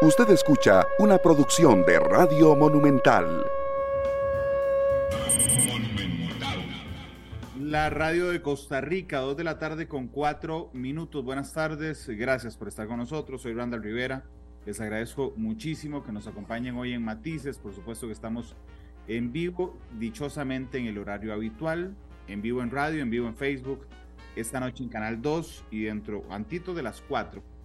Usted escucha una producción de Radio Monumental. La radio de Costa Rica, dos de la tarde con cuatro minutos. Buenas tardes, gracias por estar con nosotros. Soy Randall Rivera. Les agradezco muchísimo que nos acompañen hoy en Matices. Por supuesto que estamos en vivo, dichosamente en el horario habitual, en vivo en radio, en vivo en Facebook, esta noche en Canal 2 y dentro, antito de las 4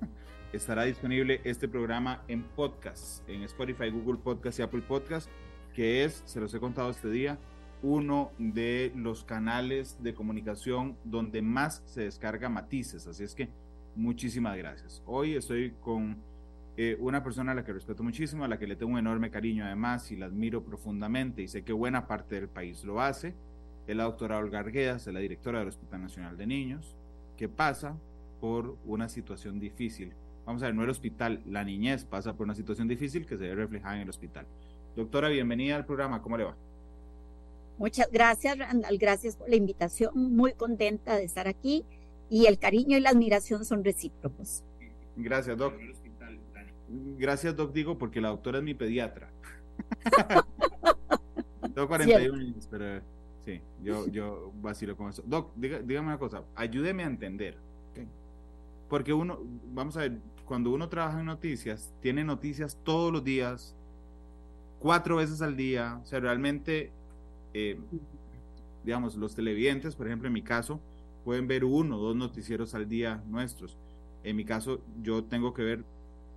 estará disponible este programa en podcast, en Spotify, Google Podcast y Apple Podcast, que es, se los he contado este día, uno de los canales de comunicación donde más se descarga matices. Así es que muchísimas gracias. Hoy estoy con eh, una persona a la que respeto muchísimo, a la que le tengo un enorme cariño además y la admiro profundamente y sé que buena parte del país lo hace. Es la doctora Olga Arguedas, es la directora del Hospital Nacional de Niños, que pasa por una situación difícil vamos a ver, no el hospital, la niñez pasa por una situación difícil que se ve reflejada en el hospital. Doctora, bienvenida al programa, ¿cómo le va? Muchas gracias, Randall, gracias por la invitación, muy contenta de estar aquí y el cariño y la admiración son recíprocos. Gracias, Doc. Gracias, Doc, digo, porque la doctora es mi pediatra. Tengo 41 años, pero sí, yo, yo vacilo con eso. Doc, dígame una cosa, ayúdeme a entender. Porque uno, vamos a ver, cuando uno trabaja en noticias, tiene noticias todos los días, cuatro veces al día, o sea, realmente, eh, digamos, los televidentes, por ejemplo, en mi caso, pueden ver uno o dos noticieros al día nuestros. En mi caso, yo tengo que ver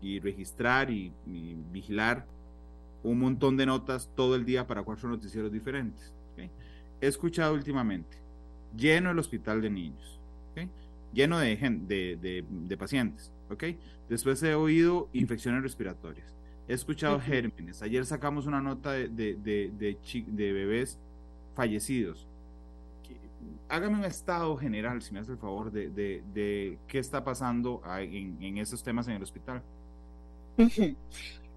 y registrar y, vigilar un montón de notas todo el día para cuatro noticieros diferentes. He escuchado últimamente, lleno el hospital de niños, lleno de, de, de pacientes. ¿Ok? Después he oído infecciones respiratorias. He escuchado gérmenes. Ayer sacamos una nota de, de, de, bebés fallecidos. Hágame un estado general, si me hace el favor, de, qué está pasando en, en esos temas en el hospital.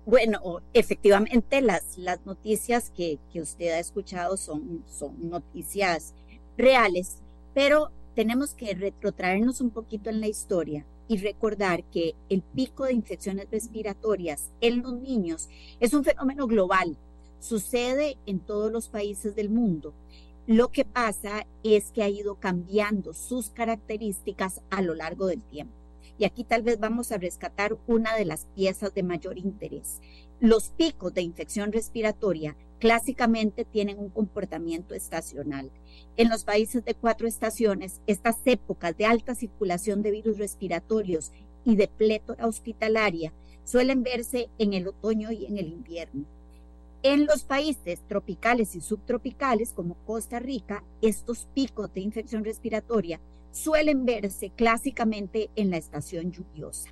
Bueno, efectivamente las, las noticias que, que usted ha escuchado son, son noticias reales, pero tenemos que retrotraernos un poquito en la historia y recordar que el pico de infecciones respiratorias en los niños es un fenómeno global. Sucede en todos los países del mundo. Lo que pasa es que ha ido cambiando sus características a lo largo del tiempo. Y aquí tal vez vamos a rescatar una de las piezas de mayor interés. Los picos de infección respiratoria clásicamente tienen un comportamiento estacional. En los países de cuatro estaciones, estas épocas de alta circulación de virus respiratorios y de plétora hospitalaria suelen verse en el otoño y en el invierno. En los países tropicales y subtropicales, como Costa Rica, estos picos de infección respiratoria suelen verse clásicamente en la estación lluviosa.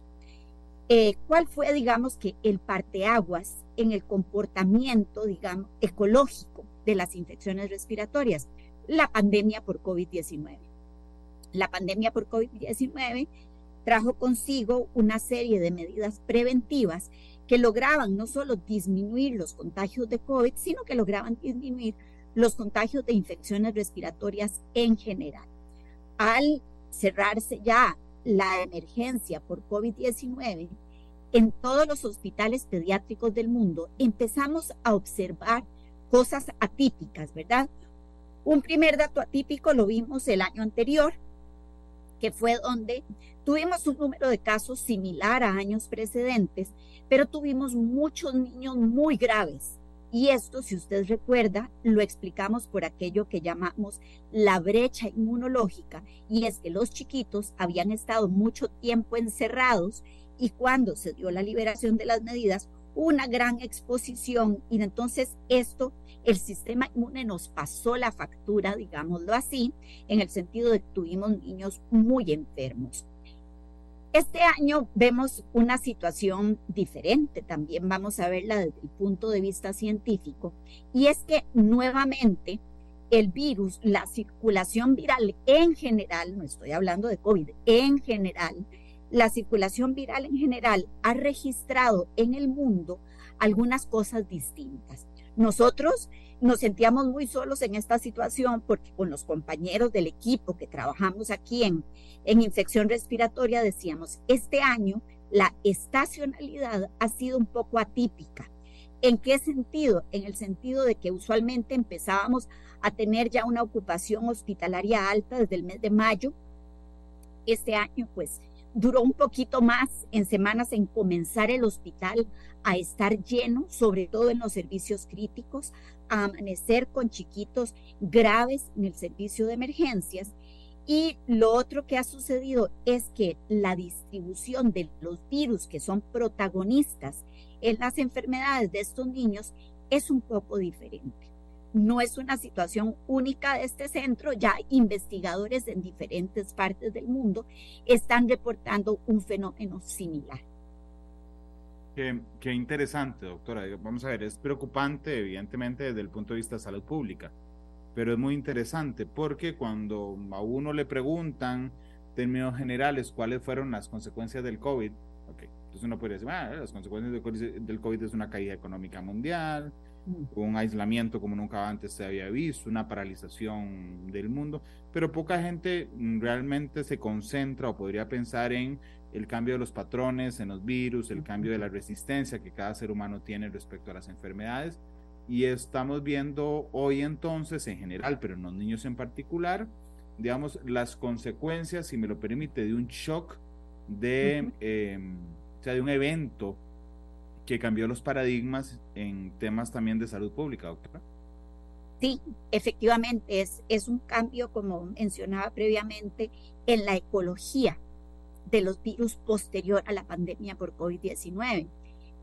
Eh, ¿Cuál fue, digamos, que el parteaguas en el comportamiento, digamos, ecológico de las infecciones respiratorias? la pandemia por COVID-19. La pandemia por COVID-19 trajo consigo una serie de medidas preventivas que lograban no solo disminuir los contagios de COVID, sino que lograban disminuir los contagios de infecciones respiratorias en general. Al cerrarse ya la emergencia por COVID-19, en todos los hospitales pediátricos del mundo empezamos a observar cosas atípicas, ¿verdad? Un primer dato atípico lo vimos el año anterior, que fue donde tuvimos un número de casos similar a años precedentes, pero tuvimos muchos niños muy graves. Y esto, si usted recuerda, lo explicamos por aquello que llamamos la brecha inmunológica, y es que los chiquitos habían estado mucho tiempo encerrados y cuando se dio la liberación de las medidas, una gran exposición y entonces esto, el sistema inmune nos pasó la factura, digámoslo así, en el sentido de que tuvimos niños muy enfermos. Este año vemos una situación diferente, también vamos a verla desde el punto de vista científico, y es que nuevamente el virus, la circulación viral en general, no estoy hablando de COVID, en general, la circulación viral en general ha registrado en el mundo algunas cosas distintas. Nosotros nos sentíamos muy solos en esta situación porque con los compañeros del equipo que trabajamos aquí en, en infección respiratoria decíamos, este año la estacionalidad ha sido un poco atípica. ¿En qué sentido? En el sentido de que usualmente empezábamos a tener ya una ocupación hospitalaria alta desde el mes de mayo. Este año, pues, duró un poquito más en semanas en comenzar el hospital a estar lleno, sobre todo en los servicios críticos, amanecer con chiquitos graves en el servicio de emergencias. Y lo otro que ha sucedido es que la distribución de los virus que son protagonistas en las enfermedades de estos niños es un poco diferente. No es una situación única de este centro, ya investigadores en diferentes partes del mundo están reportando un fenómeno similar. Qué, interesante, doctora. Vamos a ver, es preocupante, evidentemente, desde el punto de vista de salud pública, pero es muy interesante porque cuando a uno le preguntan, en términos generales, cuáles fueron las consecuencias del COVID, okay, entonces uno podría decir, ah, las consecuencias del COVID es una caída económica mundial, mm. un aislamiento como nunca antes se había visto, una paralización del mundo, pero poca gente realmente se concentra o podría pensar en el cambio de los patrones en los virus, el cambio de la resistencia que cada ser humano tiene respecto a las enfermedades. Y estamos viendo hoy entonces en general, pero en los niños en particular, digamos, las consecuencias, si me lo permite, de un shock, de, em, o sea, de un evento que cambió los paradigmas en temas también de salud pública, doctora. Sí, efectivamente, es, es un cambio, como mencionaba previamente, en la ecología de los virus posterior a la pandemia por COVID-19.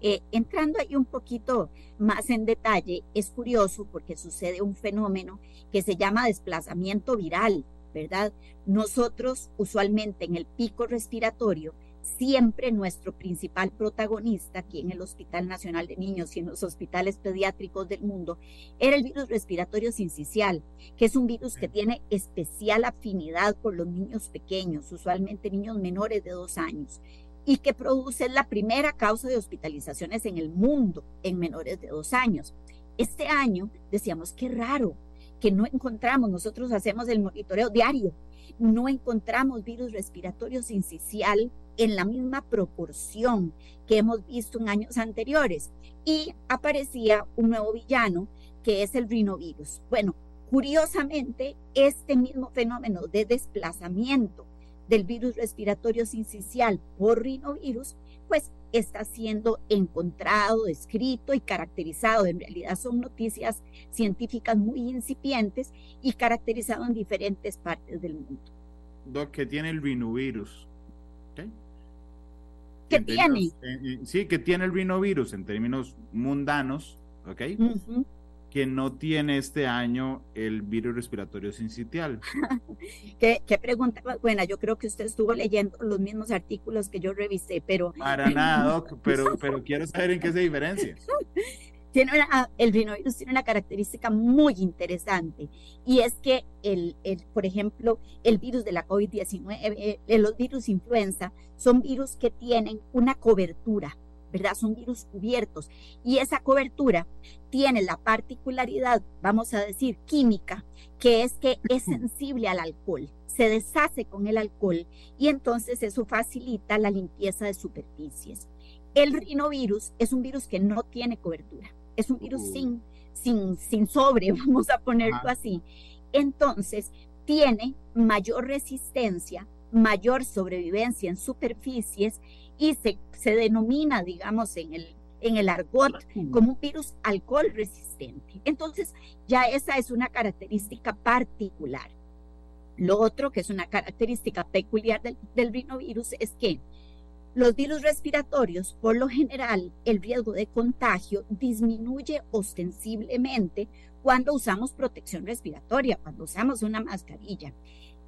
Eh, entrando ahí un poquito más en detalle, es curioso porque sucede un fenómeno que se llama desplazamiento viral, ¿verdad? Nosotros usualmente en el pico respiratorio siempre nuestro principal protagonista aquí en el Hospital Nacional de Niños y en los hospitales pediátricos del mundo era el virus respiratorio sincicial, que es un virus que tiene especial afinidad por los niños pequeños, usualmente niños menores de dos años, y que produce la primera causa de hospitalizaciones en el mundo en menores de dos años. Este año decíamos que raro que no encontramos, nosotros hacemos el monitoreo diario, no encontramos virus respiratorio sincicial en la misma proporción que hemos visto en años anteriores. Y aparecía un nuevo villano que es el rinovirus. Bueno, curiosamente, este mismo fenómeno de desplazamiento del virus respiratorio sincicial por rinovirus, pues está siendo encontrado, descrito y caracterizado. En realidad son noticias científicas muy incipientes y caracterizado en diferentes partes del mundo. Doc, que tiene el rinovirus. ¿Qué tiene? sí, que tiene el rinovirus en términos mundanos, ¿ok? Que no tiene este año el virus respiratorio sincitial. ¿Qué, ¿Qué, pregunta buena? Yo creo que usted estuvo leyendo los mismos artículos que yo revisé, pero... Para nada, Doc, pero, pero quiero saber en qué se diferencia. tiene ah, el rinovirus tiene una característica muy interesante y es que, el, el por ejemplo, el virus de la COVID-19, eh, los virus influenza, son virus que tienen una cobertura, ¿verdad? Son virus cubiertos y esa cobertura tiene la particularidad, vamos a decir, química, que es que es sensible al alcohol, se deshace con el alcohol y entonces eso facilita la limpieza de superficies. El rinovirus es un virus que no tiene cobertura es un virus sin, sin, sin sobre, vamos a ponerlo así. Entonces, tiene mayor resistencia, mayor sobrevivencia en superficies y se, se denomina, digamos, en el, en el argot como un virus alcohol resistente. Entonces, ya esa es una característica particular. Lo otro que es una característica peculiar del, del rinovirus es que los virus respiratorios, por lo general, el riesgo de contagio disminuye ostensiblemente cuando usamos protección respiratoria, cuando usamos una mascarilla.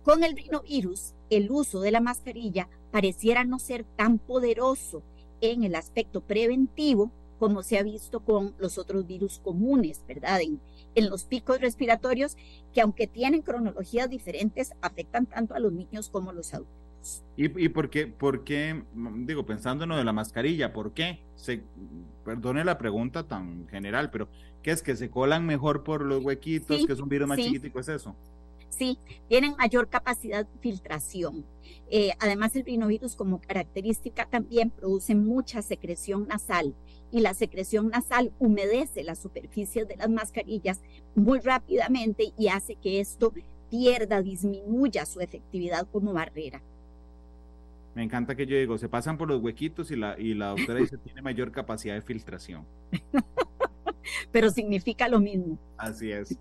Con el rinovirus, el uso de la mascarilla pareciera no ser tan poderoso en el aspecto preventivo como se ha visto con los otros virus comunes, ¿verdad? En, en los picos respiratorios que aunque tienen cronologías diferentes, afectan tanto a los niños como a los adultos. ¿Y, y por, qué, por qué, digo, pensando en lo de la mascarilla, por qué? Se, perdone la pregunta tan general, pero ¿qué es que se colan mejor por los huequitos, que es un virus más chiquitico, es eso? Sí, tienen mayor capacidad de filtración. Eh, además, el rinovirus como característica también produce mucha secreción nasal y la secreción nasal humedece las superficies de las mascarillas muy rápidamente y hace que esto pierda, disminuya su efectividad como barrera. Me encanta que yo digo, se pasan por los huequitos y la, y la doctora dice tiene mayor capacidad de filtración. Pero significa lo mismo. Así es.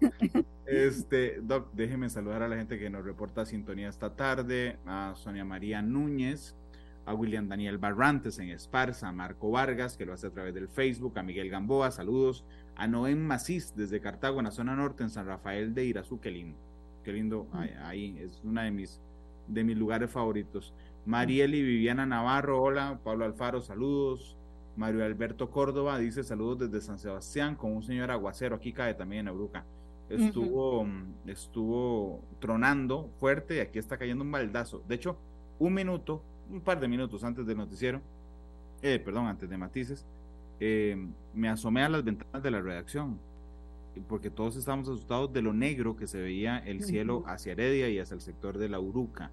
Este, Doc, déjeme saludar a la gente que nos reporta sintonía esta tarde, a Sonia María Núñez, a William Daniel Barrantes en Esparza, a Marco Vargas, que lo hace a través del Facebook, a Miguel Gamboa, saludos, a Noem Macís desde Cartago, en la zona norte, en San Rafael de Irazú, qué lindo, qué lindo, ahí, es una de mis, de mis lugares favoritos. Mariel y Viviana Navarro, hola, Pablo Alfaro, saludos. Mario Alberto Córdoba dice saludos desde San Sebastián con un señor aguacero, aquí cae también en Abruca. Estuvo, estuvo tronando fuerte y aquí está cayendo un baldazo. De hecho, un minuto, un par de minutos antes del noticiero, eh, perdón, antes de Matices, eh, me asomé a las ventanas de la redacción porque todos estábamos asustados de lo negro que se veía el cielo hacia Heredia y hacia el sector de la Uruca.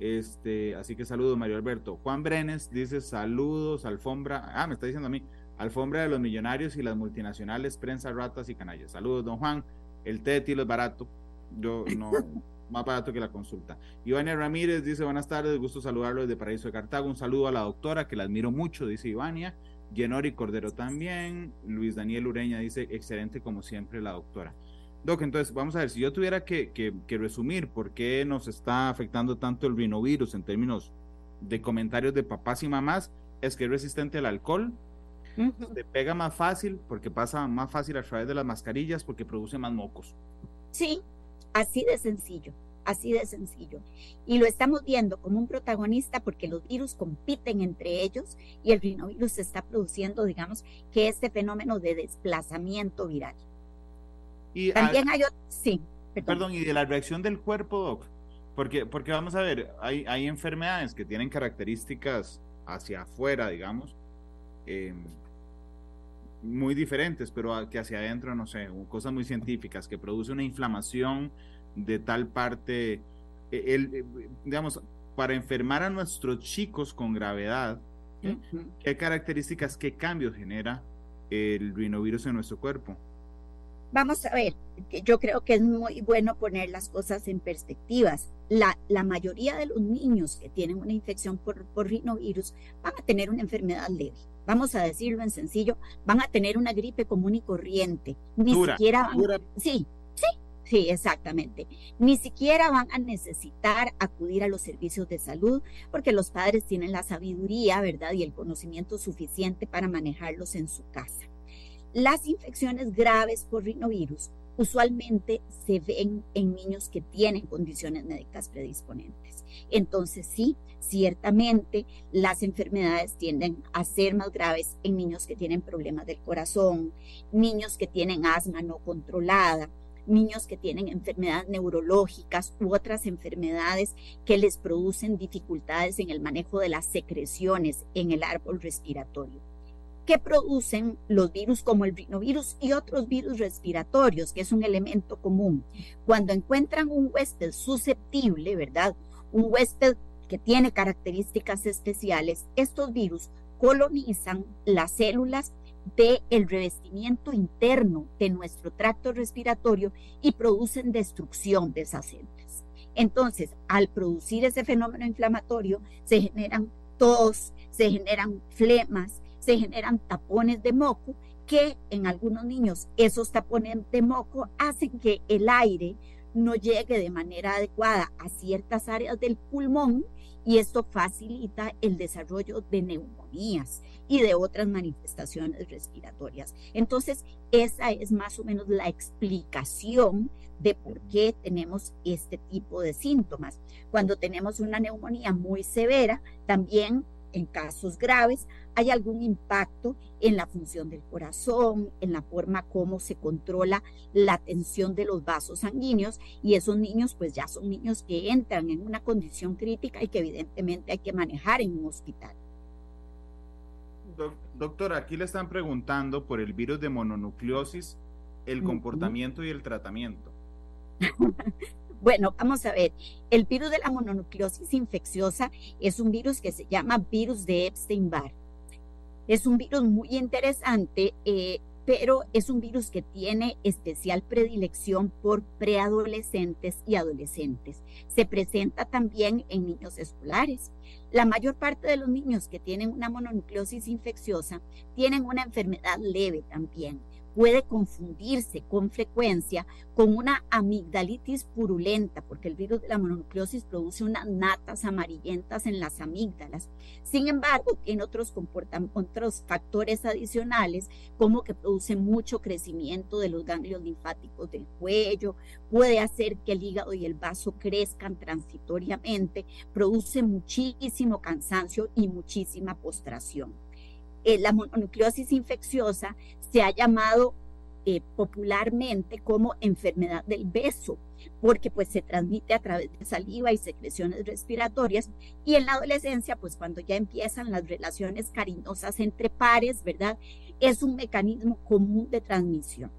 Este, así que saludos, Mario Alberto. Juan Brenes dice saludos, alfombra. Ah, me está diciendo a mí, alfombra de los millonarios y las multinacionales, prensa, ratas y canallas. Saludos, don Juan. El té de tilo es barato. Yo no, más barato que la consulta. Ivania Ramírez dice buenas tardes, gusto saludarlo desde Paraíso de Cartago. Un saludo a la doctora, que la admiro mucho, dice Ivania. Yenori Cordero también. Luis Daniel Ureña dice excelente como siempre la doctora. Doc, entonces vamos a ver, si yo tuviera que, que, resumir por qué nos está afectando tanto el rinovirus en términos de comentarios de papás y mamás, es que es resistente al alcohol, se pega más fácil porque pasa más fácil a través de las mascarillas porque produce más mocos. Sí, así de sencillo, así de sencillo. Y lo estamos viendo como un protagonista porque los virus compiten entre ellos y el rinovirus está produciendo, digamos, que este fenómeno de desplazamiento viral. Y También hay otro, sí. Perdón. y de la reacción del cuerpo, Doc. Porque, porque vamos a ver, hay, hay enfermedades que tienen características hacia afuera, digamos, em, muy diferentes, pero que hacia adentro, no sé, cosas muy científicas, que produce una inflamación de tal parte, e, el, e, digamos, para enfermar a nuestros chicos con gravedad, ¿qué características, qué cambios genera el rinovirus en nuestro cuerpo? Vamos a ver, yo creo que es muy bueno poner las cosas en perspectivas. La, la mayoría de los niños que tienen una infección por, por rinovirus van a tener una enfermedad leve. Vamos a decirlo en sencillo, van a tener una gripe común y corriente. Ni siquiera van, Sí, sí, sí, exactamente. Ni siquiera van a necesitar acudir a los servicios de salud porque los padres tienen la sabiduría, ¿verdad? Y el conocimiento suficiente para manejarlos en su casa. Las infecciones graves por rinovirus usualmente se ven en niños que tienen condiciones médicas predisponentes. Entonces sí, ciertamente las enfermedades tienden a ser más graves en niños que tienen problemas del corazón, niños que tienen asma no controlada, niños que tienen enfermedades neurológicas u otras enfermedades que les producen dificultades en el manejo de las secreciones en el árbol respiratorio que producen los virus como el rinovirus y otros virus respiratorios, que es un elemento común. Cuando encuentran un huésped susceptible, ¿verdad? Un huésped que tiene características especiales, estos virus colonizan las células del el revestimiento interno de nuestro tracto respiratorio y producen destrucción de esas células. Entonces, al producir ese fenómeno inflamatorio, se generan tos, se generan flemas, se generan tapones de moco que en algunos niños esos tapones de moco hacen que el aire no llegue de manera adecuada a ciertas áreas del pulmón y esto facilita el desarrollo de neumonías y de otras manifestaciones respiratorias. Entonces, esa es más o menos la explicación de por qué tenemos este tipo de síntomas. Cuando tenemos una neumonía muy severa, también en casos graves, hay algún impacto en la función del corazón, en la forma como se controla la tensión de los vasos sanguíneos y esos niños pues ya son niños que entran en una condición crítica y que evidentemente hay que manejar en un hospital. Doctor, aquí le están preguntando por el virus de mononucleosis, el comportamiento y el tratamiento. Bueno, vamos a ver. El virus de la mononucleosis infecciosa es un virus que se llama virus de Epstein-Barr. Es un virus muy interesante, eh, pero es un virus que tiene especial predilección por preadolescentes y adolescentes. Se presenta también en niños escolares. La mayor parte de los niños que tienen una mononucleosis infecciosa tienen una enfermedad leve también puede confundirse con frecuencia con una amigdalitis purulenta, porque el virus de la mononucleosis produce unas natas amarillentas en las amígdalas. Sin embargo, tiene otros, otros factores adicionales, como que produce mucho crecimiento de los ganglios linfáticos del cuello, puede hacer que el hígado y el vaso crezcan transitoriamente, produce muchísimo cansancio y muchísima postración. Eh, la mononucleosis infecciosa se ha llamado eh, popularmente como enfermedad del beso, porque pues se transmite a través de saliva y secreciones respiratorias y en la adolescencia pues cuando ya empiezan las relaciones cariñosas entre pares, ¿verdad? Es un mecanismo común de transmisión.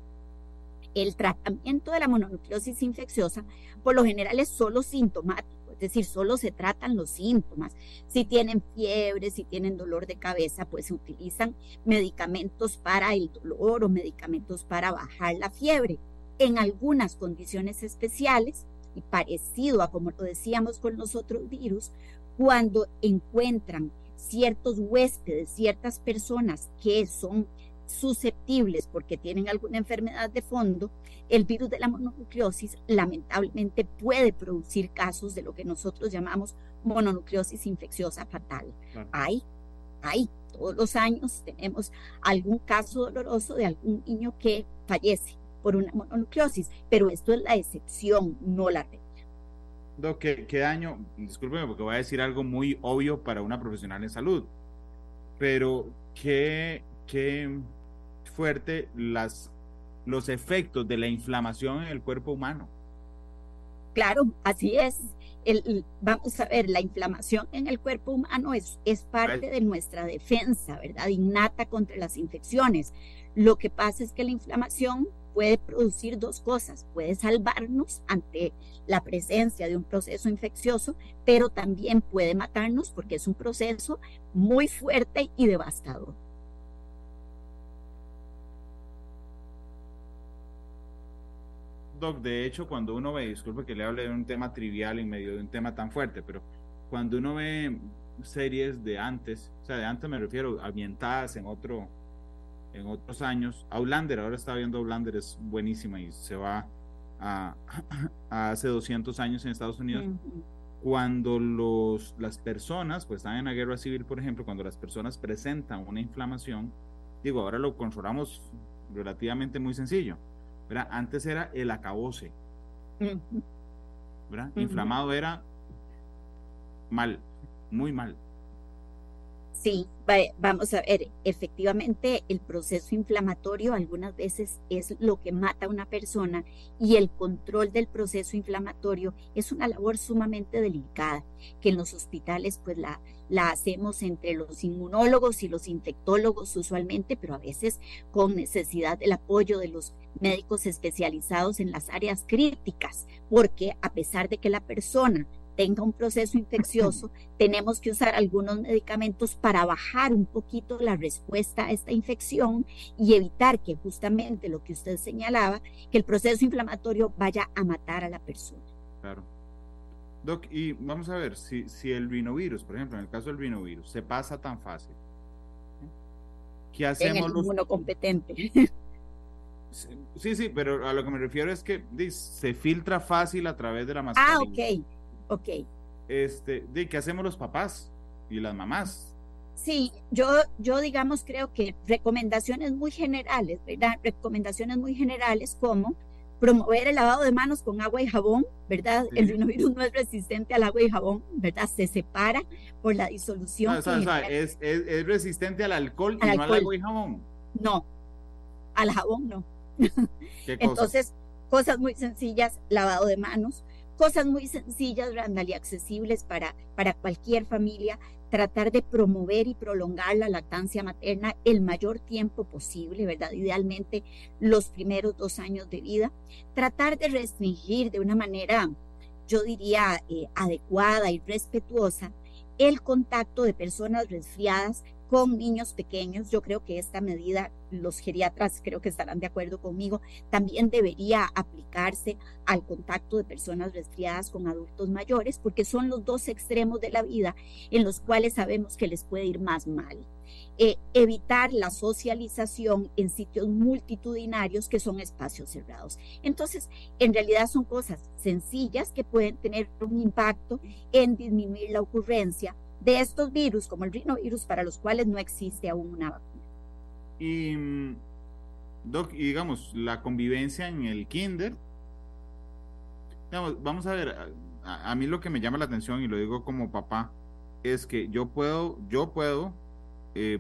El tratamiento de la mononucleosis infecciosa por lo general es solo sintomático decir, solo se tratan los síntomas. Si tienen fiebre, si tienen dolor de cabeza, pues se utilizan medicamentos para el dolor o medicamentos para bajar la fiebre. En algunas condiciones especiales, y parecido a como lo decíamos con los otros virus, cuando encuentran ciertos huéspedes, ciertas personas que son susceptibles porque tienen alguna enfermedad de fondo, el virus de la mononucleosis lamentablemente puede producir casos de lo que nosotros llamamos mononucleosis infecciosa fatal. Hay, hay, todos los años tenemos algún caso doloroso de algún niño que fallece por una mononucleosis, pero esto es la excepción, no la regla. Doc, ¿qué, ¿qué, daño? Discúlpeme porque voy a decir algo muy obvio para una profesional en salud, pero ¿qué, qué fuerte las, los efectos de la inflamación en el cuerpo humano. Claro, así es. El, vamos a ver, la inflamación en el cuerpo humano es, es parte de nuestra defensa, ¿verdad? Innata contra las infecciones. Lo que pasa es que la inflamación puede producir dos cosas. Puede salvarnos ante la presencia de un proceso infeccioso, pero también puede matarnos porque es un proceso muy fuerte y devastador. De hecho, cuando uno ve, disculpe que le hable de un tema trivial en medio de un tema tan fuerte, pero cuando uno ve series de antes, o sea, de antes me refiero ambientadas en otro, en otros años, Outlander, ahora está viendo Outlander, es buenísima y se va a, hace 200 años en Estados Unidos. Cuando los, las personas, pues están en la guerra civil, por ejemplo, cuando las personas presentan una inflamación, digo, ahora lo controlamos relativamente muy sencillo antes era el acabose. Inflamado era mal, muy mal. Sí, vamos a ver, efectivamente el proceso inflamatorio algunas veces es lo que mata a una persona y el control del proceso inflamatorio es una labor sumamente delicada que en los hospitales pues la, la hacemos entre los inmunólogos y los infectólogos usualmente, pero a veces con necesidad del apoyo de los médicos especializados en las áreas críticas, porque a pesar de que la persona tenga un proceso infeccioso, tenemos que usar algunos medicamentos para bajar un poquito la respuesta a esta infección y evitar que justamente lo que usted señalaba, que el proceso inflamatorio vaya a matar a la persona. Claro. Doc, y vamos a ver, si, si el rinovirus, por ejemplo, en el caso del rinovirus, se pasa tan fácil, ¿qué hacemos? En el los... competente. Sí, sí, pero a lo que me refiero es que se filtra fácil a través de la mascarilla. Ah, ok, ok. Este, de ¿qué hacemos los papás y las mamás? Sí, yo, yo digamos creo que recomendaciones muy generales, ¿verdad? Recomendaciones muy generales como promover el lavado de manos con agua y jabón, ¿verdad? El rinovirus no es resistente al agua y jabón, ¿verdad? Se separa por la disolución. o sea, es, es, resistente al alcohol y no al agua y jabón. No, al jabón no. Entonces, cosas muy sencillas, lavado de manos, cosas muy sencillas, Randall, y accesibles para, para cualquier familia, tratar de promover y prolongar la lactancia materna el mayor tiempo posible, ¿verdad? Idealmente los primeros dos años de vida, tratar de restringir de una manera yo diría, eh, adecuada y respetuosa el contacto de personas resfriadas con niños pequeños. Yo creo que esta medida, los geriatras creo que estarán de acuerdo conmigo, también debería aplicarse al contacto de personas resfriadas con adultos mayores, porque son los dos extremos de la vida en los cuales sabemos que les puede ir más mal. Eh, evitar la socialización en sitios multitudinarios que son espacios cerrados. Entonces, en realidad son cosas sencillas que pueden tener un impacto en disminuir la ocurrencia de estos virus, como el rinovirus, para los cuales no existe aún una vacuna. Y, mm, Doc, y digamos, la convivencia en el kinder, vamos a ver, a, mí lo que me llama la atención, y lo digo como papá, es que yo puedo, yo puedo eh,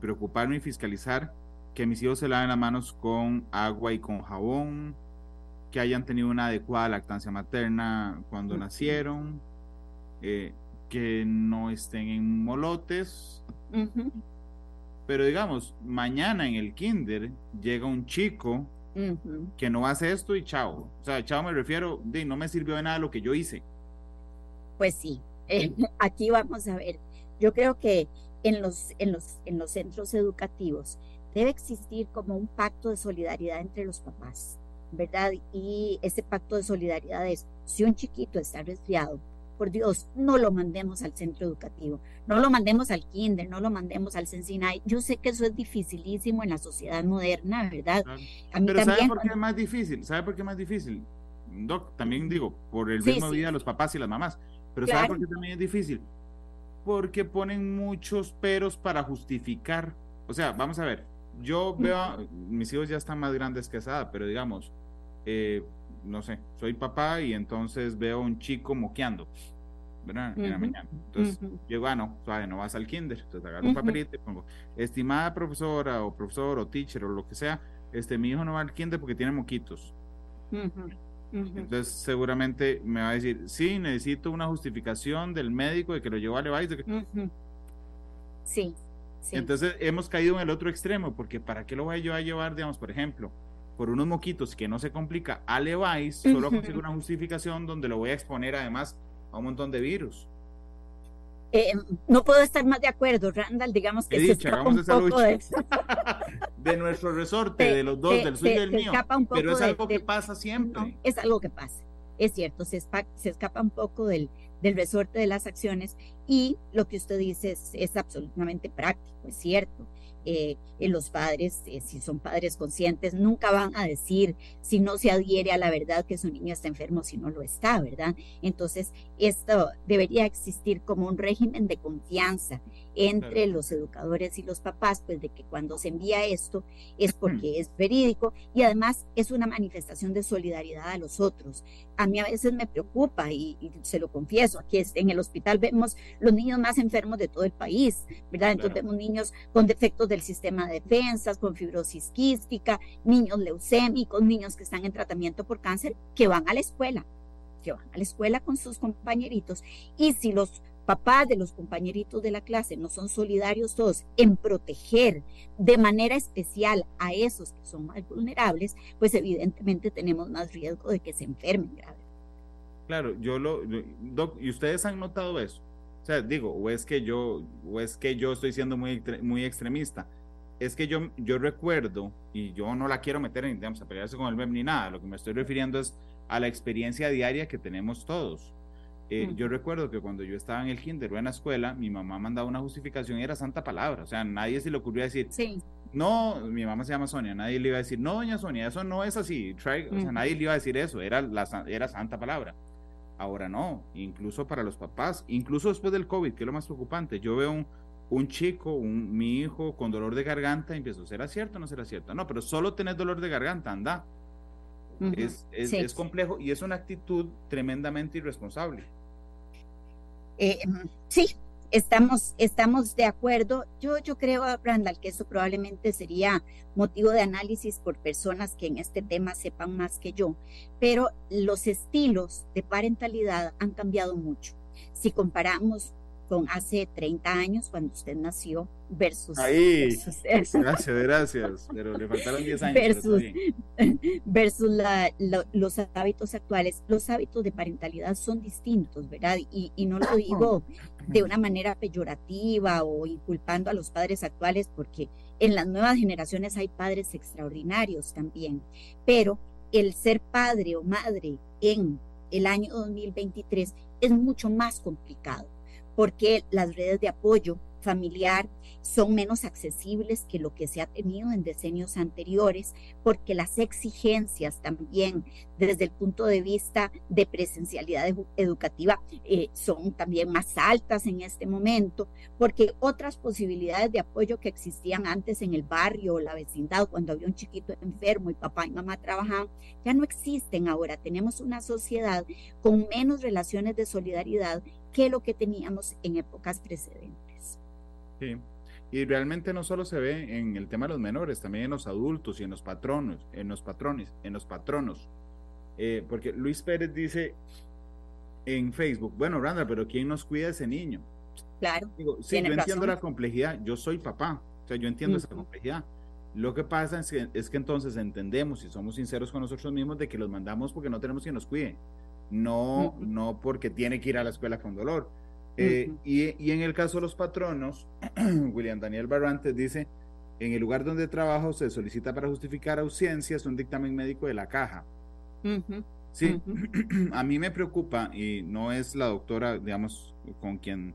preocuparme y fiscalizar que mis hijos se laven las manos con agua y con jabón, que hayan tenido una adecuada lactancia materna cuando nacieron, eh, que no estén en molotes. Pero digamos, mañana en el kinder llega un chico que no hace esto y chao. O sea, chao me refiero, de no me sirvió de nada lo que yo hice. Pues sí, eh, aquí vamos a ver. Yo creo que en los, en, los, en los centros educativos debe existir como un pacto de solidaridad entre los papás, ¿verdad? Y ese pacto de solidaridad es, si un chiquito está resfriado, por Dios, no lo mandemos al centro educativo, no lo mandemos al kinder, no lo mandemos al Cincinnati. Yo sé que eso es dificilísimo en la sociedad moderna, ¿verdad? A mí Pero ¿sabe por qué es más difícil? ¿Sabe por qué es más difícil? Doc, también digo, por el mismo vida de los papás y las mamás. Pero ¿sabe por qué también es difícil? Porque ponen muchos peros para justificar. O sea, vamos a ver, yo veo, mis hijos ya están más grandes que esa pero digamos, eh, no sé, soy papá y entonces veo a un chico moqueando, ¿verdad? En la mañana. Entonces, llego, ah, no, suave, no vas al kinder. Entonces agarro un papelito y pongo, estimada profesora o profesor o teacher o lo que sea, este, mi hijo no va al kinder porque tiene moquitos. Entonces seguramente me va a decir, sí, necesito una justificación del médico de que lo llevó a Levi's. Sí, sí. Entonces hemos caído en el otro extremo, porque ¿para qué lo voy yo a llevar, digamos, por ejemplo, por unos moquitos que no se complica a Levi's, solo consigo una justificación donde lo voy a exponer además a un montón de virus. Eh, no puedo estar más de acuerdo, Randall, digamos que se escapa un poco de... de... nuestro resorte, de, los dos, del suyo y del mío. Pero es algo que pasa siempre. es algo que pasa, es cierto, se, se escapa un poco del, del resorte de las acciones y lo que usted dice es, es absolutamente práctico, es cierto eh, los padres, eh, si son padres conscientes, nunca van a decir si no se adhiere a la verdad que su niño está enfermo si no lo está, ¿verdad? Entonces, esto debería existir como un régimen de confianza entre los educadores y los papás, pues de que cuando se envía esto es porque es verídico y además es una manifestación de solidaridad a los otros. A mí a veces me preocupa y, se lo confieso, aquí en el hospital vemos los niños más enfermos de todo el país, ¿verdad? Entonces vemos niños con defectos del sistema de defensas, con fibrosis quística, niños leucémicos, niños que están en tratamiento por cáncer, que van a la escuela, que van a la escuela con sus compañeritos y si los papás de los compañeritos de la clase no son solidarios todos en proteger de manera especial a esos que son más vulnerables, pues evidentemente tenemos más riesgo de que se enfermen grave. Claro, yo lo, doc, y ustedes han notado eso. O sea, digo, o es que yo, o es que yo estoy siendo muy, muy extremista. Es que yo, yo recuerdo, y yo no la quiero meter en, digamos, a pelearse con el MEM ni nada, lo que me estoy refiriendo es a la experiencia diaria que tenemos todos. Eh, yo recuerdo que cuando yo estaba en el kinder o en la escuela, mi mamá mandaba una justificación y era santa palabra. O sea, nadie se le ocurrió decir, sí. no, mi mamá se llama Sonia, nadie le iba a decir, no, doña Sonia, eso no es así. o sea, nadie le iba a decir eso, era, la, era santa palabra. Ahora no, incluso para los papás, incluso después del COVID, que es lo más preocupante. Yo veo un, un chico, un, mi hijo con dolor de garganta y empiezo, ¿será cierto o no será cierto? No, pero solo tenés dolor de garganta, anda. es, es, es complejo y es una actitud tremendamente irresponsable. Eh, sí, estamos, estamos de acuerdo. Yo, yo creo, Randall, que eso probablemente sería motivo de análisis por personas que en este tema sepan más que yo, pero los estilos de parentalidad han cambiado mucho. Si comparamos con hace 30 años cuando usted nació versus... Ahí, gracias, gracias, pero le faltaron 10 años. Versus, versus los hábitos actuales. Los hábitos de parentalidad son distintos, ¿verdad? Y, y no lo digo de una manera peyorativa o inculpando a los padres actuales, porque en las nuevas generaciones hay padres extraordinarios también, pero el ser padre o madre en el año 2023 es mucho más complicado porque las redes de apoyo familiar son menos accesibles que lo que se ha tenido en decenios anteriores, porque las exigencias también desde el punto de vista de presencialidad educativa eh, son también más altas en este momento, porque otras posibilidades de apoyo que existían antes en el barrio o la vecindad, cuando había un chiquito enfermo y papá y mamá trabajaban, ya no existen ahora. Tenemos una sociedad con menos relaciones de solidaridad que lo que teníamos en épocas precedentes. Sí. Y realmente no solo se ve en el tema de los menores, también en los adultos y en los patronos, en los patrones, en los patronos. Eh, porque Luis Pérez dice en Facebook, bueno, Randa, pero ¿quién nos cuida ese niño? Claro. Digo, sí, yo entiendo la complejidad, yo soy papá, o sea, yo entiendo esa complejidad. Lo que pasa es que, es que entonces entendemos y somos sinceros con nosotros mismos de que los mandamos porque no tenemos quien nos cuide no, no porque tiene que ir a la escuela con dolor. Eh, y, en el caso de los patronos, William Daniel Barrantes dice, en el lugar donde trabajo se solicita para justificar ausencias un dictamen médico de la caja. Sí, a mí me preocupa, y no es la doctora, digamos, con quien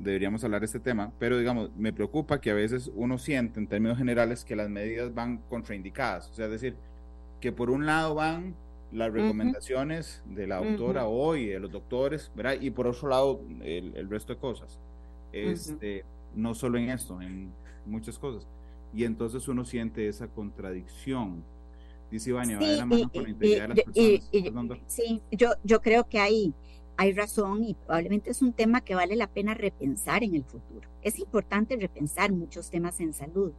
deberíamos hablar de este tema, pero digamos, me preocupa que a veces uno siente en términos generales que las medidas van contraindicadas, o sea, es decir, que por un lado van las recomendaciones de la doctora hoy, de los doctores, ¿verdad? Y por otro lado, el, resto de cosas. Este, No solo en esto, en muchas cosas. Y entonces uno siente esa contradicción. Dice Ivania, sí, va de la mano con la integridad de las personas. sí, yo, yo creo que hay, hay razón y probablemente es un tema que vale la pena repensar en el futuro. Es importante repensar muchos temas en salud,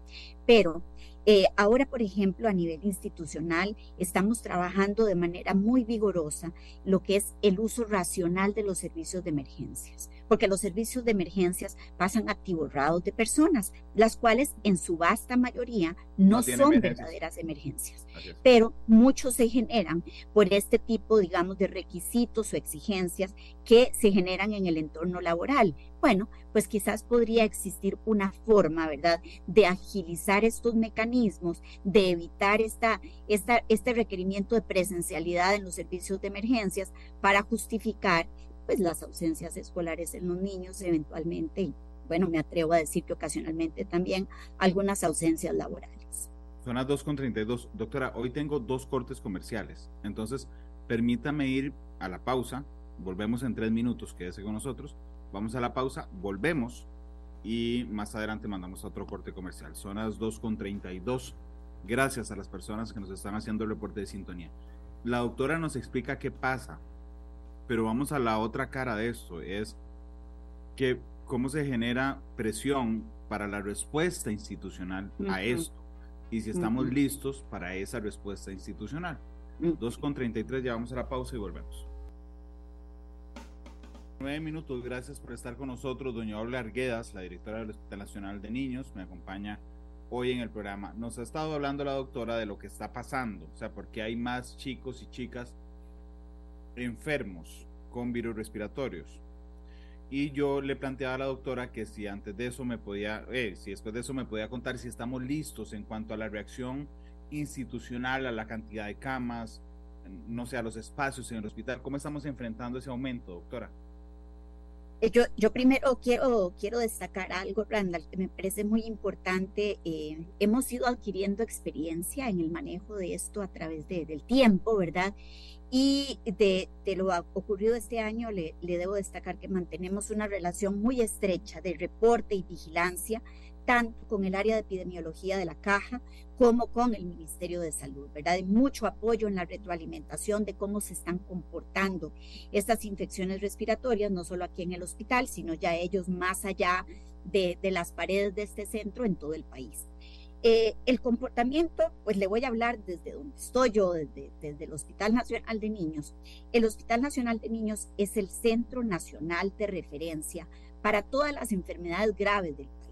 pero eh, ahora, por ejemplo, a nivel institucional, estamos trabajando de manera muy vigorosa lo que es el uso racional de los servicios de emergencias, porque los servicios de emergencias pasan atiborrados de personas, las cuales en su vasta mayoría no, son verdaderas emergencias, pero muchos se generan por este tipo, digamos, de requisitos o exigencias que se generan en el entorno laboral. Bueno, pues quizás podría existir una forma, ¿verdad?, de agilizar estos mecanismos, de evitar esta, esta, este requerimiento de presencialidad en los servicios de emergencias para justificar pues las ausencias escolares en los niños eventualmente bueno, me atrevo a decir que ocasionalmente también algunas ausencias laborales. Son las 2.32. Doctora, hoy tengo dos cortes comerciales, entonces permítame ir a la pausa, volvemos en tres minutos, quédese con nosotros, Vamos a la pausa, volvemos y más adelante mandamos a otro corte comercial. Son las 2.32. Gracias a las personas que nos están haciendo el reporte de sintonía. La doctora nos explica qué pasa, pero vamos a la otra cara de esto, es que cómo se genera presión para la respuesta institucional a esto y si estamos listos para esa respuesta institucional. 2.33, ya vamos a la pausa y volvemos. Nueve minutos, gracias por estar con nosotros. Doña Olga Arguedas, la directora del Hospital Nacional de Niños, me acompaña hoy en el programa. Nos ha estado hablando la doctora de lo que está pasando, o sea, porque hay más chicos y chicas enfermos con virus respiratorios. Y yo le planteaba a la doctora que si antes de eso me podía, eh, si después de eso me podía contar si estamos listos en cuanto a la reacción institucional, a la cantidad de camas, no sé, a los espacios en el hospital. ¿Cómo estamos enfrentando ese aumento, doctora? Eh, yo, primero quiero, quiero destacar algo, Randall, que me parece muy importante. Eh, hemos ido adquiriendo experiencia en el manejo de esto a través de, del tiempo, ¿verdad? Y de, de, lo ocurrido este año, le debo destacar que mantenemos una relación muy estrecha de reporte y vigilancia tanto con el área de epidemiología de la caja como con el Ministerio de Salud, ¿verdad? Hay mucho apoyo en la retroalimentación de cómo se están comportando estas infecciones respiratorias, no solo aquí en el hospital, sino ya ellos más allá de, las paredes de este centro en todo el país. Eh, el comportamiento, pues le voy a hablar desde donde estoy yo, desde, desde, el Hospital Nacional de Niños. El Hospital Nacional de Niños es el centro nacional de referencia para todas las enfermedades graves del país.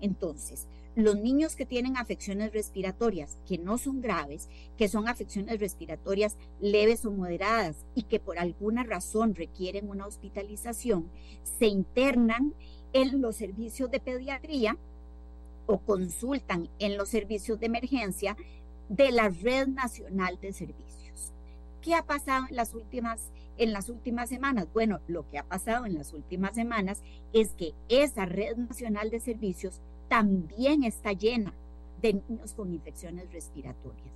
Entonces, los niños que tienen afecciones respiratorias que no son graves, que son afecciones respiratorias leves o moderadas y que por alguna razón requieren una hospitalización, se internan en los servicios de pediatría o consultan en los servicios de emergencia de la Red Nacional de Servicios. ¿Qué ha pasado en las últimas en las últimas semanas? Bueno, lo que ha pasado en las últimas semanas es que esa Red Nacional de Servicios también está llena de niños con infecciones respiratorias.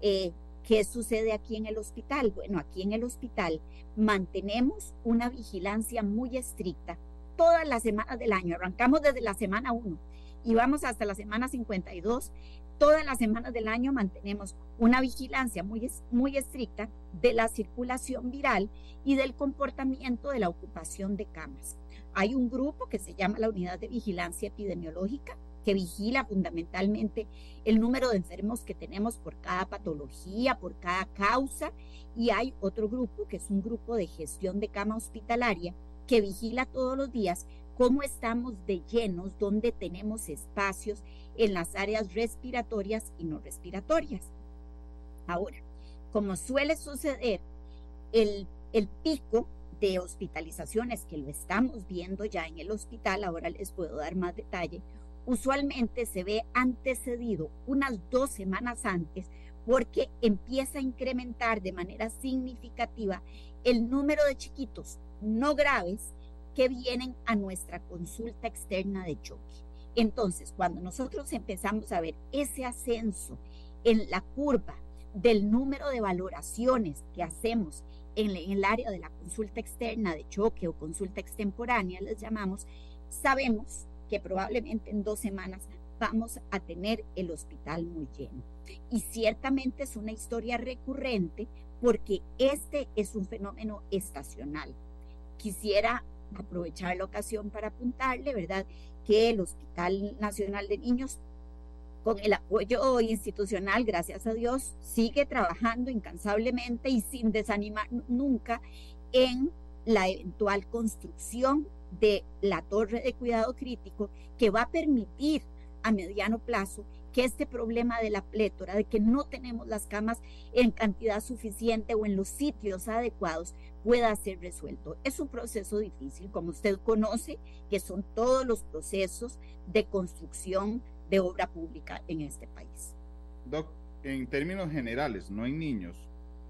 Eh, ¿Qué sucede aquí en el hospital? Bueno, aquí en el hospital mantenemos una vigilancia muy estricta todas las semanas del año. Arrancamos desde la semana 1 y vamos hasta la semana 52. Todas las semanas del año mantenemos una vigilancia muy, muy estricta de la circulación viral y del comportamiento de la ocupación de camas. Hay un grupo que se llama la Unidad de Vigilancia Epidemiológica que vigila fundamentalmente el número de enfermos que tenemos por cada patología, por cada causa, y hay otro grupo que es un grupo de gestión de cama hospitalaria que vigila todos los días cómo estamos de llenos, dónde tenemos espacios en las áreas respiratorias y no respiratorias. Ahora, como suele suceder, el, el pico de hospitalizaciones que lo estamos viendo ya en el hospital, ahora les puedo dar más detalle, usualmente se ve antecedido unas dos semanas antes porque empieza a incrementar de manera significativa el número de chiquitos no graves que vienen a nuestra consulta externa de choque. Entonces, cuando nosotros empezamos a ver ese ascenso en la curva del número de valoraciones que hacemos en el área de la consulta externa de choque o consulta extemporánea, les llamamos, sabemos que probablemente en dos semanas vamos a tener el hospital muy lleno. Y ciertamente es una historia recurrente porque este es un fenómeno estacional. Quisiera aprovechar la ocasión para apuntarle, ¿verdad?, que el Hospital Nacional de Niños con el apoyo institucional, gracias a Dios, sigue trabajando incansablemente y sin desanimar nunca en la eventual construcción de la torre de cuidado crítico que va a permitir a mediano plazo que este problema de la plétora, de que no tenemos las camas en cantidad suficiente o en los sitios adecuados, pueda ser resuelto. Es un proceso difícil, como usted conoce, que son todos los procesos de construcción de obra pública en este país. Doc, en términos generales, no en niños,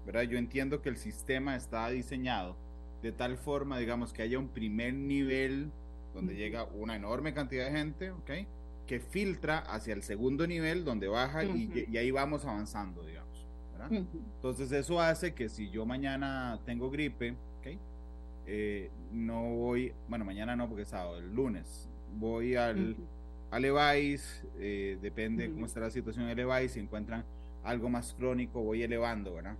¿verdad? Yo entiendo que el sistema está diseñado de tal forma, digamos, que haya un primer nivel donde llega una enorme cantidad de gente, ¿ok? Que filtra hacia el segundo nivel donde baja y, ahí vamos avanzando, digamos. ¿verdad? Entonces eso hace que si yo mañana tengo gripe, ¿ok? Eh, no voy, bueno, mañana no porque es sábado, el lunes, voy al al eh, depende cómo está la situación del EVAIS, si encuentran algo más crónico, voy elevando, ¿verdad?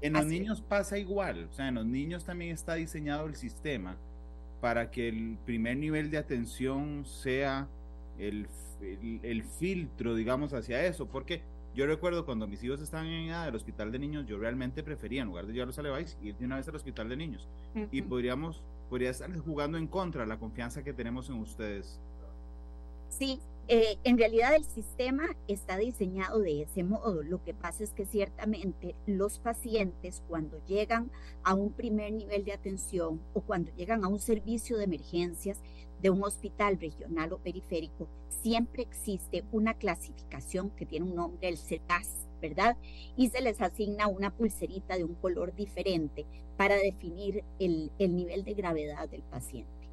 En los niños pasa igual, o sea, en los niños también está diseñado el sistema para que el primer nivel de atención sea el, el, filtro, digamos, hacia eso, porque yo recuerdo cuando mis hijos estaban en edad del hospital de niños, yo realmente prefería, en lugar de llevarlos al EVAIS, ir de una vez al hospital de niños. Y podríamos, podría estar jugando en contra la confianza que tenemos en ustedes. Sí, eh, en realidad el sistema está diseñado de ese modo. Lo que pasa es que ciertamente los pacientes cuando llegan a un primer nivel de atención o cuando llegan a un servicio de emergencias de un hospital regional o periférico, siempre existe una clasificación que tiene un nombre, el CETAS, ¿verdad? Y se les asigna una pulserita de un color diferente para definir el nivel de gravedad del paciente.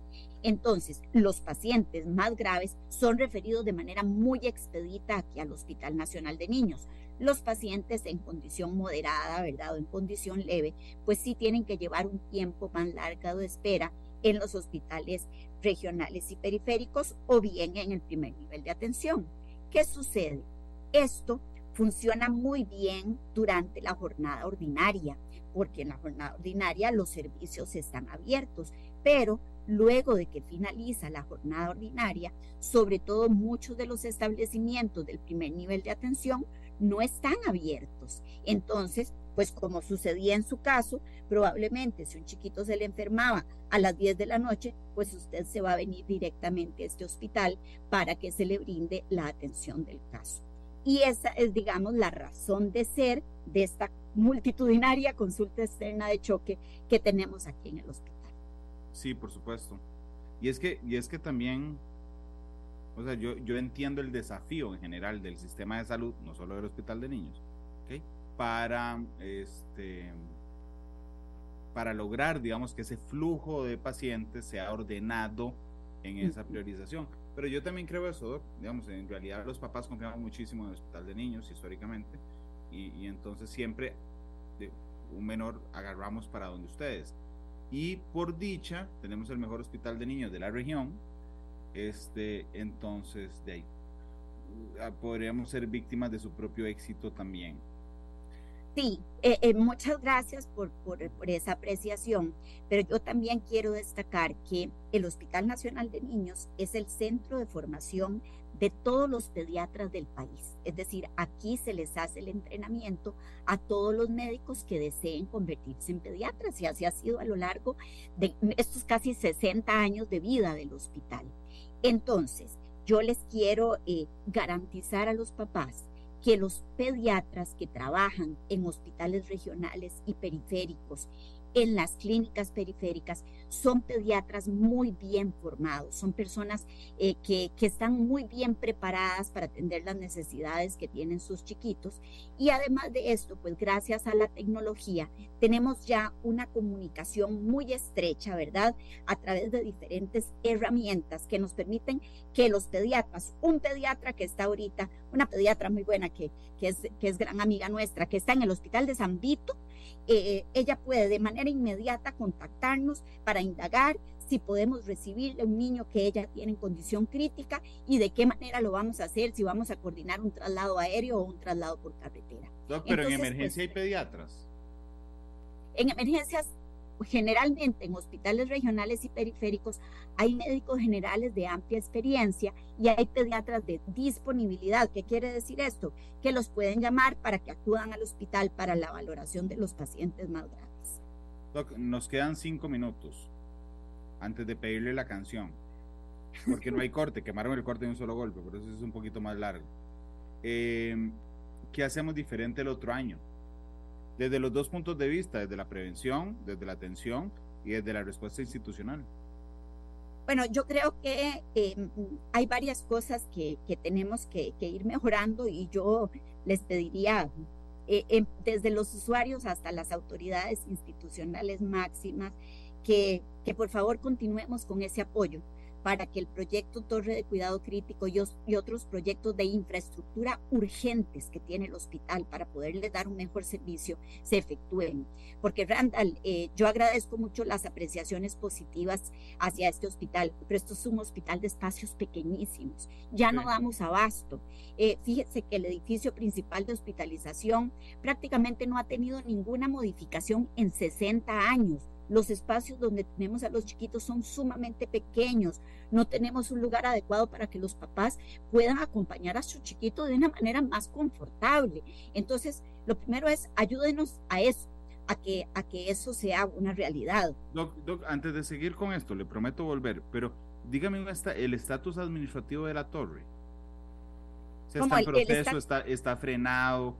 Entonces, los pacientes más graves son referidos de manera muy expedita aquí al Hospital Nacional de Niños. Los pacientes en condición moderada, ¿verdad? O en condición leve, pues sí tienen que llevar un tiempo más largo de espera en los hospitales regionales y periféricos o bien en el primer nivel de atención. ¿Qué sucede? Esto funciona muy bien durante la jornada ordinaria, porque en la jornada ordinaria los servicios están abiertos, pero luego de que finaliza la jornada ordinaria, sobre todo muchos de los establecimientos del primer nivel de atención no están abiertos. Entonces, pues como sucedía en su caso, probablemente si un chiquito se le enfermaba a las 10 de la noche, pues usted se va a venir directamente a este hospital para que se le brinde la atención del caso. Y esa es, digamos, la razón de ser de esta multitudinaria consulta externa de choque que tenemos aquí en el hospital. Sí, por supuesto. Y es que, y es que también, o sea, yo, yo entiendo el desafío en general del sistema de salud, no solo del hospital de niños, ¿okay? para este para lograr, digamos, que ese flujo de pacientes sea ordenado en esa priorización. Pero yo también creo eso, digamos, en realidad los papás confiamos muchísimo en el hospital de niños históricamente y, y entonces siempre de un menor agarramos para donde ustedes. Y por dicha, tenemos el mejor hospital de niños de la región. Este, entonces, de ahí ah, podríamos ser víctimas de su propio éxito también. Sí, eh, eh, muchas gracias por, por, por, esa apreciación, pero yo también quiero destacar que el Hospital Nacional de Niños es el centro de formación de todos los pediatras del país. Es decir, aquí se les hace el entrenamiento a todos los médicos que deseen convertirse en pediatras y así ha sido a lo largo de estos casi 60 años de vida del hospital. Entonces, yo les quiero eh, garantizar a los papás que los pediatras que trabajan en hospitales regionales y periféricos en las clínicas periféricas son pediatras muy bien formados, son personas eh, que, que, están muy bien preparadas para atender las necesidades que tienen sus chiquitos. Y además de esto, pues gracias a la tecnología, tenemos ya una comunicación muy estrecha, ¿verdad? A través de diferentes herramientas que nos permiten que los pediatras, un pediatra que está ahorita, una pediatra muy buena que, que, es, que es gran amiga nuestra, que está en el hospital de San Vito, eh, ella puede de manera inmediata contactarnos para indagar si podemos recibirle un niño que ella tiene en condición crítica y de qué manera lo vamos a hacer, si vamos a coordinar un traslado aéreo o un traslado por carretera. pero en emergencia hay pues, pediatras. En emergencias generalmente en hospitales regionales y periféricos hay médicos generales de amplia experiencia y hay pediatras de disponibilidad. ¿Qué quiere decir esto? Que los pueden llamar para que acudan al hospital para la valoración de los pacientes más graves. Doc, nos quedan cinco minutos antes de pedirle la canción, porque no hay corte, quemaron el corte de un solo golpe, por eso es un poquito más largo. Eh, ¿Qué hacemos diferente el otro año? Desde los dos puntos de vista, desde la prevención, desde la atención y desde la respuesta institucional? Bueno, yo creo que eh, hay varias cosas que, tenemos que, ir mejorando y yo les pediría eh, eh, desde los usuarios hasta las autoridades institucionales máximas que por favor continuemos con ese apoyo para que el proyecto Torre de Cuidado Crítico y, y, otros proyectos de infraestructura urgentes que tiene el hospital para poderle dar un mejor servicio se efectúen. Porque Randall, eh, yo agradezco mucho las apreciaciones positivas hacia este hospital, pero esto es un hospital de espacios pequeñísimos, ya no damos abasto. Eh, fíjese que el edificio principal de hospitalización prácticamente no ha tenido ninguna modificación en 60 años los espacios donde tenemos a los chiquitos son sumamente pequeños. No tenemos un lugar adecuado para que los papás puedan acompañar a su chiquito de una manera más confortable. Entonces, lo primero es ayúdenos a eso. A que, a que eso sea una realidad. Doc, doc, antes de seguir con esto, le prometo volver, pero dígame el estatus administrativo de la torre. ¿Está en proceso? Está, está, frenado?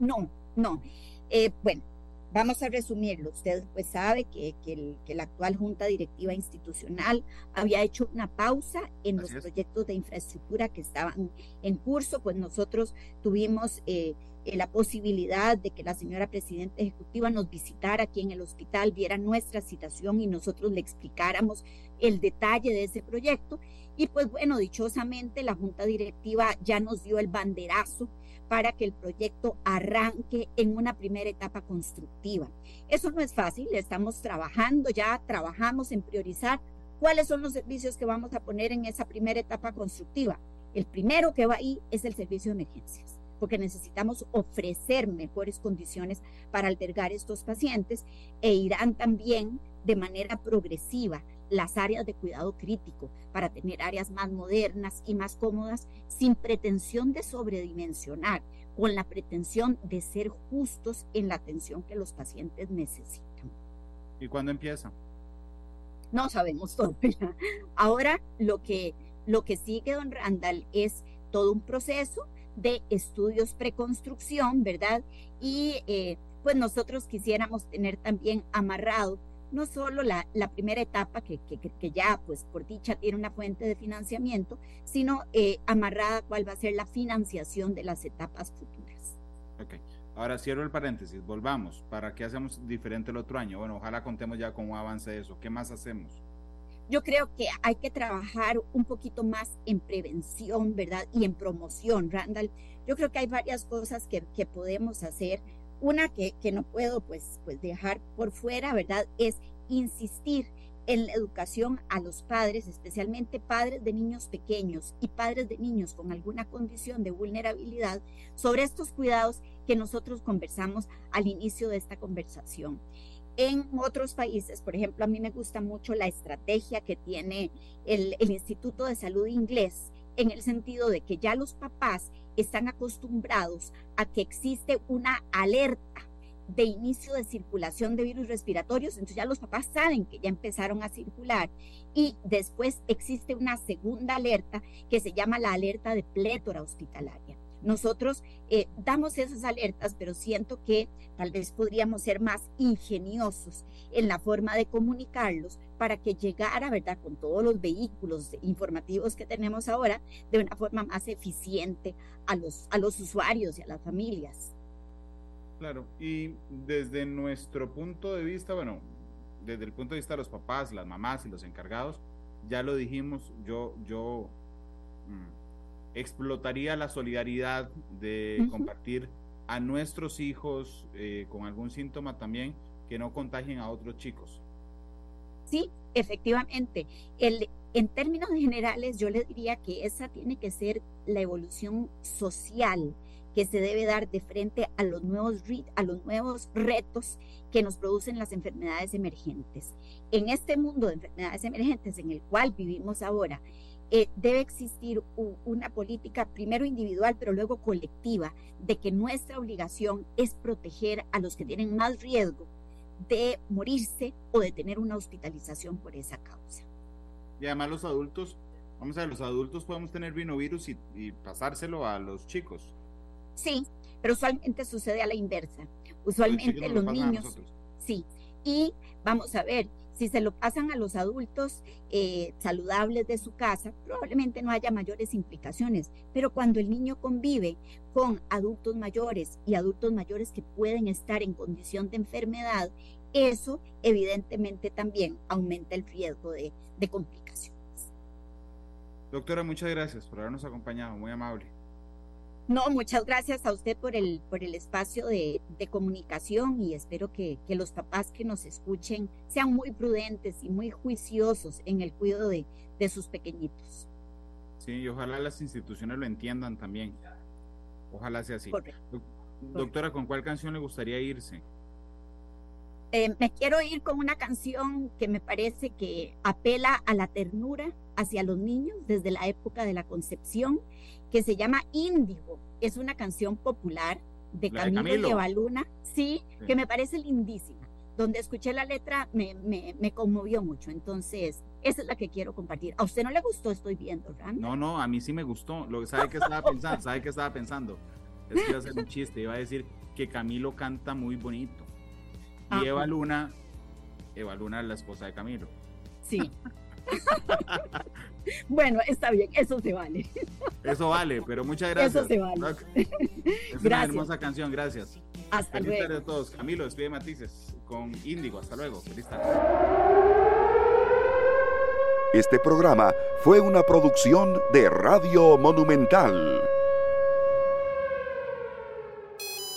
No, no. Eh, bueno, Vamos a resumirlo. Usted pues sabe que, que, el, que, la actual Junta Directiva Institucional había hecho una pausa en Así los es. proyectos de infraestructura que estaban en curso, pues nosotros tuvimos eh, eh, la posibilidad de que la señora Presidenta Ejecutiva nos visitara aquí en el hospital, viera nuestra situación y nosotros le explicáramos el detalle de ese proyecto. Y pues bueno, dichosamente la Junta Directiva ya nos dio el banderazo para que el proyecto arranque en una primera etapa constructiva. Eso no es fácil, estamos trabajando, ya trabajamos en priorizar cuáles son los servicios que vamos a poner en esa primera etapa constructiva. El primero que va ahí es el servicio de emergencias, porque necesitamos ofrecer mejores condiciones para albergar estos pacientes e irán también de manera progresiva las áreas de cuidado crítico para tener áreas más modernas y más cómodas sin pretensión de sobredimensionar, con la pretensión de ser justos en la atención que los pacientes necesitan. ¿Y cuándo empieza? No sabemos todavía. Ahora lo que, lo que sigue, don Randall, es todo un proceso de estudios preconstrucción, ¿verdad? Y eh, pues nosotros quisiéramos tener también amarrado no solo la, la primera etapa, que, que, que, ya pues por dicha tiene una fuente de financiamiento, sino eh, amarrada cuál va a ser la financiación de las etapas futuras. Ok, ahora cierro el paréntesis, volvamos, ¿para qué hacemos diferente el otro año? Bueno, ojalá contemos ya cómo avance eso, ¿qué más hacemos? Yo creo que hay que trabajar un poquito más en prevención, ¿verdad? Y en promoción, Randall. Yo creo que hay varias cosas que, que podemos hacer una que, que no puedo pues, pues dejar por fuera, ¿verdad? Es insistir en la educación a los padres, especialmente padres de niños pequeños y padres de niños con alguna condición de vulnerabilidad, sobre estos cuidados que nosotros conversamos al inicio de esta conversación. En otros países, por ejemplo, a mí me gusta mucho la estrategia que tiene el, el Instituto de Salud Inglés, en el sentido de que ya los papás están acostumbrados a que existe una alerta de inicio de circulación de virus respiratorios, entonces ya los papás saben que ya empezaron a circular y después existe una segunda alerta que se llama la alerta de plétora hospitalaria. Nosotros eh, damos esas alertas, pero siento que tal vez podríamos ser más ingeniosos en la forma de comunicarlos para que llegara, ¿verdad?, con todos los vehículos informativos que tenemos ahora, de una forma más eficiente a los, a los usuarios y a las familias. Claro, y desde nuestro punto de vista, bueno, desde el punto de vista de los papás, las mamás y los encargados, ya lo dijimos, yo, yo mm, explotaría la solidaridad de compartir a nuestros hijos eh, con algún síntoma también que no contagien a otros chicos. Sí, efectivamente. El, en términos generales, yo le diría que esa tiene que ser la evolución social que se debe dar de frente a los nuevos, a los nuevos retos que nos producen las enfermedades emergentes. En este mundo de enfermedades emergentes en el cual vivimos ahora, eh, debe existir una política primero individual, pero luego colectiva, de que nuestra obligación es proteger a los que tienen más riesgo de morirse o de tener una hospitalización por esa causa. Y además los adultos, vamos a ver, los adultos podemos tener vinovirus y, y pasárselo a los chicos. Sí, pero usualmente sucede a la inversa. Usualmente los, los niños, sí. Y vamos a ver, si se lo pasan a los adultos eh, saludables de su casa, probablemente no haya mayores implicaciones, pero cuando el niño convive con adultos mayores y adultos mayores que pueden estar en condición de enfermedad, eso evidentemente también aumenta el riesgo de, de complicaciones. Doctora, muchas gracias por habernos acompañado, muy amable. No, muchas gracias a usted por el, por el espacio de, de comunicación y espero que, que, los papás que nos escuchen sean muy prudentes y muy juiciosos en el cuidado de, de sus pequeñitos. Sí, y ojalá las instituciones lo entiendan también. Ojalá sea así. Correcto. Doctora, ¿con cuál canción le gustaría irse? Eh, me quiero ir con una canción que me parece que apela a la ternura hacia los niños desde la época de la concepción que se llama Índigo. Es una canción popular de Camilo, de Evaluna, sí, sí, que me parece lindísima. Donde escuché la letra me, me, me, conmovió mucho. Entonces, esa es la que quiero compartir. ¿A usted no le gustó? Estoy viendo. No, no, a mí sí me gustó. Lo, ¿Sabe qué estaba pensando? ¿Sabe qué estaba pensando? Es que iba a hacer un chiste. Iba a decir que Camilo canta muy bonito. Y ah, Eva Luna, Eva Luna es la esposa de Camilo. Sí. bueno, está bien, eso se vale. Eso vale, pero muchas gracias. Eso se vale. Es una gracias. hermosa canción, gracias. Hasta Feliz luego. tarde a todos. Camilo, despide Matices con Índigo. Hasta luego. Feliz tarde. Este programa fue una producción de Radio Monumental.